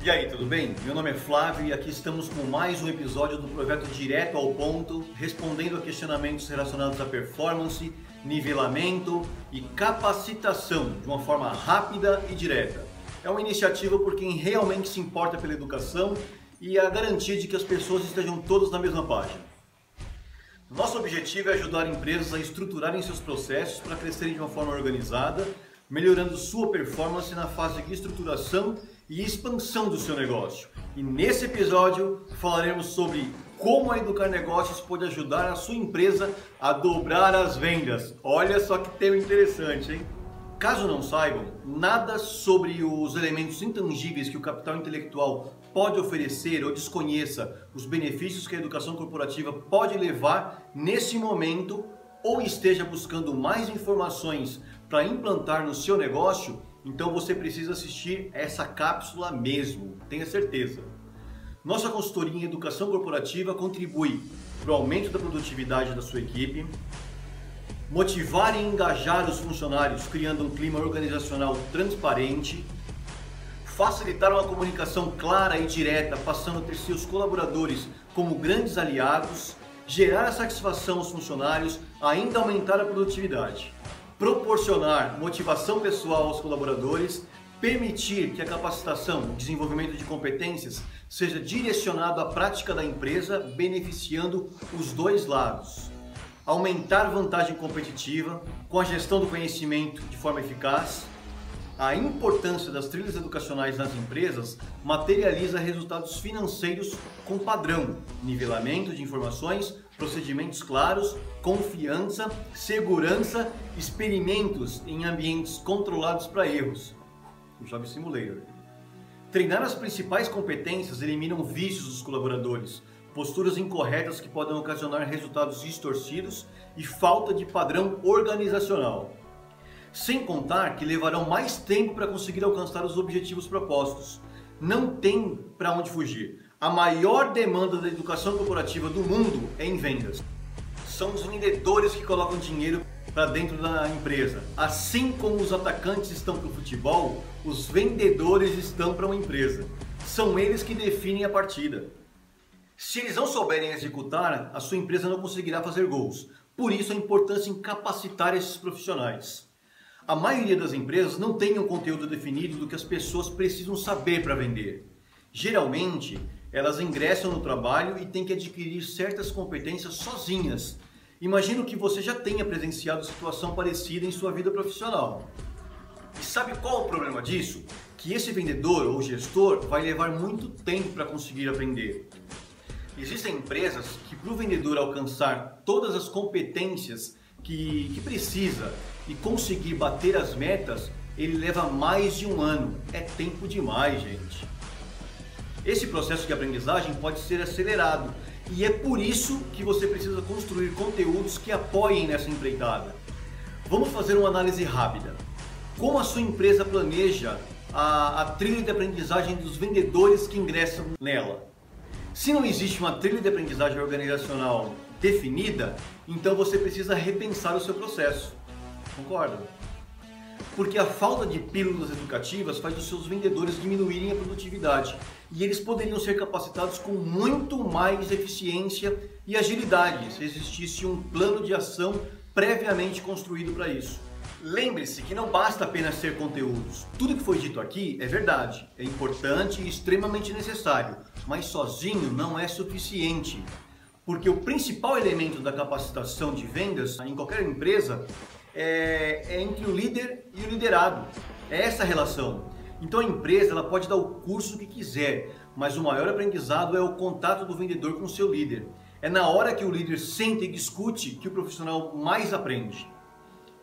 E aí, tudo bem? Meu nome é Flávio e aqui estamos com mais um episódio do projeto Direto ao Ponto, respondendo a questionamentos relacionados à performance, nivelamento e capacitação de uma forma rápida e direta. É uma iniciativa por quem realmente se importa pela educação e a garantia de que as pessoas estejam todas na mesma página. Nosso objetivo é ajudar empresas a estruturarem seus processos para crescerem de uma forma organizada, melhorando sua performance na fase de estruturação e expansão do seu negócio. E nesse episódio falaremos sobre como a Educar Negócios pode ajudar a sua empresa a dobrar as vendas. Olha só que tema interessante, hein? Caso não saibam, nada sobre os elementos intangíveis que o capital intelectual pode oferecer ou desconheça os benefícios que a educação corporativa pode levar nesse momento ou esteja buscando mais informações para implantar no seu negócio, então você precisa assistir essa cápsula mesmo, tenha certeza. Nossa consultoria em educação corporativa contribui para o aumento da produtividade da sua equipe, motivar e engajar os funcionários criando um clima organizacional transparente, facilitar uma comunicação clara e direta, passando a ter seus colaboradores como grandes aliados, gerar satisfação aos funcionários, ainda aumentar a produtividade proporcionar motivação pessoal aos colaboradores, permitir que a capacitação, o desenvolvimento de competências seja direcionado à prática da empresa, beneficiando os dois lados. Aumentar vantagem competitiva com a gestão do conhecimento de forma eficaz. A importância das trilhas educacionais nas empresas materializa resultados financeiros com padrão, nivelamento de informações, procedimentos claros, confiança, segurança, experimentos em ambientes controlados para erros. O Job Simulator. Treinar as principais competências eliminam vícios dos colaboradores, posturas incorretas que podem ocasionar resultados distorcidos e falta de padrão organizacional. Sem contar que levarão mais tempo para conseguir alcançar os objetivos propostos. Não tem para onde fugir. A maior demanda da educação corporativa do mundo é em vendas. São os vendedores que colocam dinheiro para dentro da empresa. Assim como os atacantes estão para o futebol, os vendedores estão para uma empresa. São eles que definem a partida. Se eles não souberem executar, a sua empresa não conseguirá fazer gols. Por isso a importância em capacitar esses profissionais. A maioria das empresas não tem um conteúdo definido do que as pessoas precisam saber para vender. Geralmente, elas ingressam no trabalho e têm que adquirir certas competências sozinhas. Imagino que você já tenha presenciado situação parecida em sua vida profissional. E sabe qual o problema disso? Que esse vendedor ou gestor vai levar muito tempo para conseguir aprender. Existem empresas que, para o vendedor alcançar todas as competências que, que precisa e conseguir bater as metas, ele leva mais de um ano. É tempo demais, gente. Esse processo de aprendizagem pode ser acelerado e é por isso que você precisa construir conteúdos que apoiem nessa empreitada. Vamos fazer uma análise rápida. Como a sua empresa planeja a, a trilha de aprendizagem dos vendedores que ingressam nela? Se não existe uma trilha de aprendizagem organizacional definida, então você precisa repensar o seu processo. Concorda? porque a falta de pílulas educativas faz os seus vendedores diminuírem a produtividade e eles poderiam ser capacitados com muito mais eficiência e agilidade se existisse um plano de ação previamente construído para isso. Lembre-se que não basta apenas ser conteúdos. Tudo que foi dito aqui é verdade, é importante e extremamente necessário, mas sozinho não é suficiente. Porque o principal elemento da capacitação de vendas em qualquer empresa é, é entre o líder e o liderado. É essa relação. Então a empresa ela pode dar o curso que quiser, mas o maior aprendizado é o contato do vendedor com o seu líder. É na hora que o líder senta e discute que o profissional mais aprende.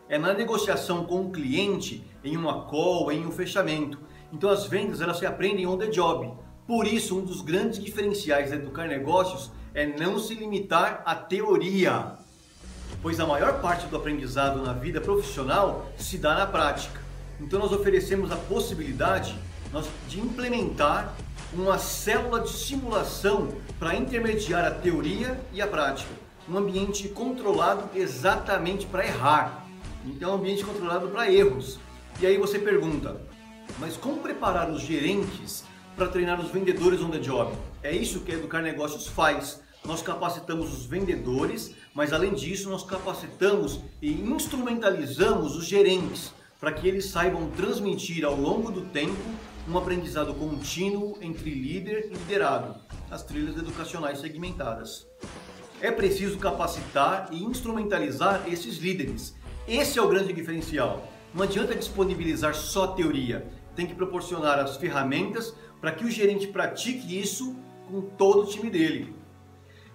É na negociação com o cliente, em uma call, em um fechamento. Então as vendas elas se aprendem on the job. Por isso, um dos grandes diferenciais da Educar Negócios é não se limitar à teoria pois a maior parte do aprendizado na vida profissional se dá na prática. Então nós oferecemos a possibilidade de implementar uma célula de simulação para intermediar a teoria e a prática. Um ambiente controlado exatamente para errar. Então, um ambiente controlado para erros. E aí você pergunta, mas como preparar os gerentes para treinar os vendedores on the job? É isso que Educar Negócios faz. Nós capacitamos os vendedores, mas além disso, nós capacitamos e instrumentalizamos os gerentes para que eles saibam transmitir ao longo do tempo um aprendizado contínuo entre líder e liderado, as trilhas educacionais segmentadas. É preciso capacitar e instrumentalizar esses líderes. Esse é o grande diferencial. Não adianta disponibilizar só teoria, tem que proporcionar as ferramentas para que o gerente pratique isso com todo o time dele.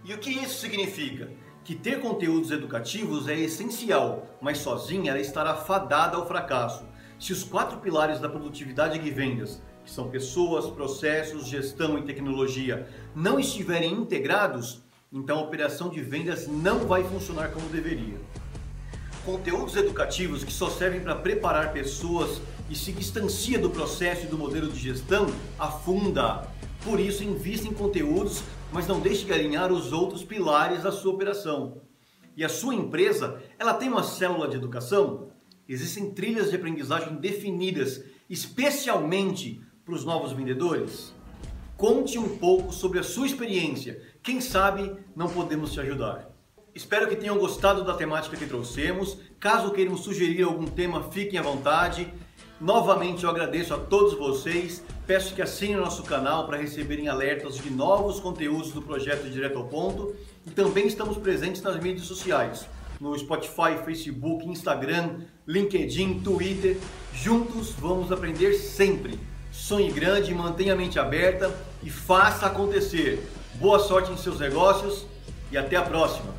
E o que isso significa? Que ter conteúdos educativos é essencial, mas sozinha ela estará fadada ao fracasso. Se os quatro pilares da produtividade e vendas, que são pessoas, processos, gestão e tecnologia, não estiverem integrados, então a operação de vendas não vai funcionar como deveria. Conteúdos educativos que só servem para preparar pessoas e se distancia do processo e do modelo de gestão afunda. Por isso, invista em conteúdos, mas não deixe de alinhar os outros pilares da sua operação. E a sua empresa, ela tem uma célula de educação? Existem trilhas de aprendizagem definidas especialmente para os novos vendedores? Conte um pouco sobre a sua experiência. Quem sabe não podemos te ajudar. Espero que tenham gostado da temática que trouxemos. Caso queiram sugerir algum tema, fiquem à vontade. Novamente eu agradeço a todos vocês. Peço que assinem o nosso canal para receberem alertas de novos conteúdos do projeto Direto ao Ponto. E também estamos presentes nas mídias sociais, no Spotify, Facebook, Instagram, LinkedIn, Twitter. Juntos vamos aprender sempre. Sonhe grande, mantenha a mente aberta e faça acontecer. Boa sorte em seus negócios e até a próxima.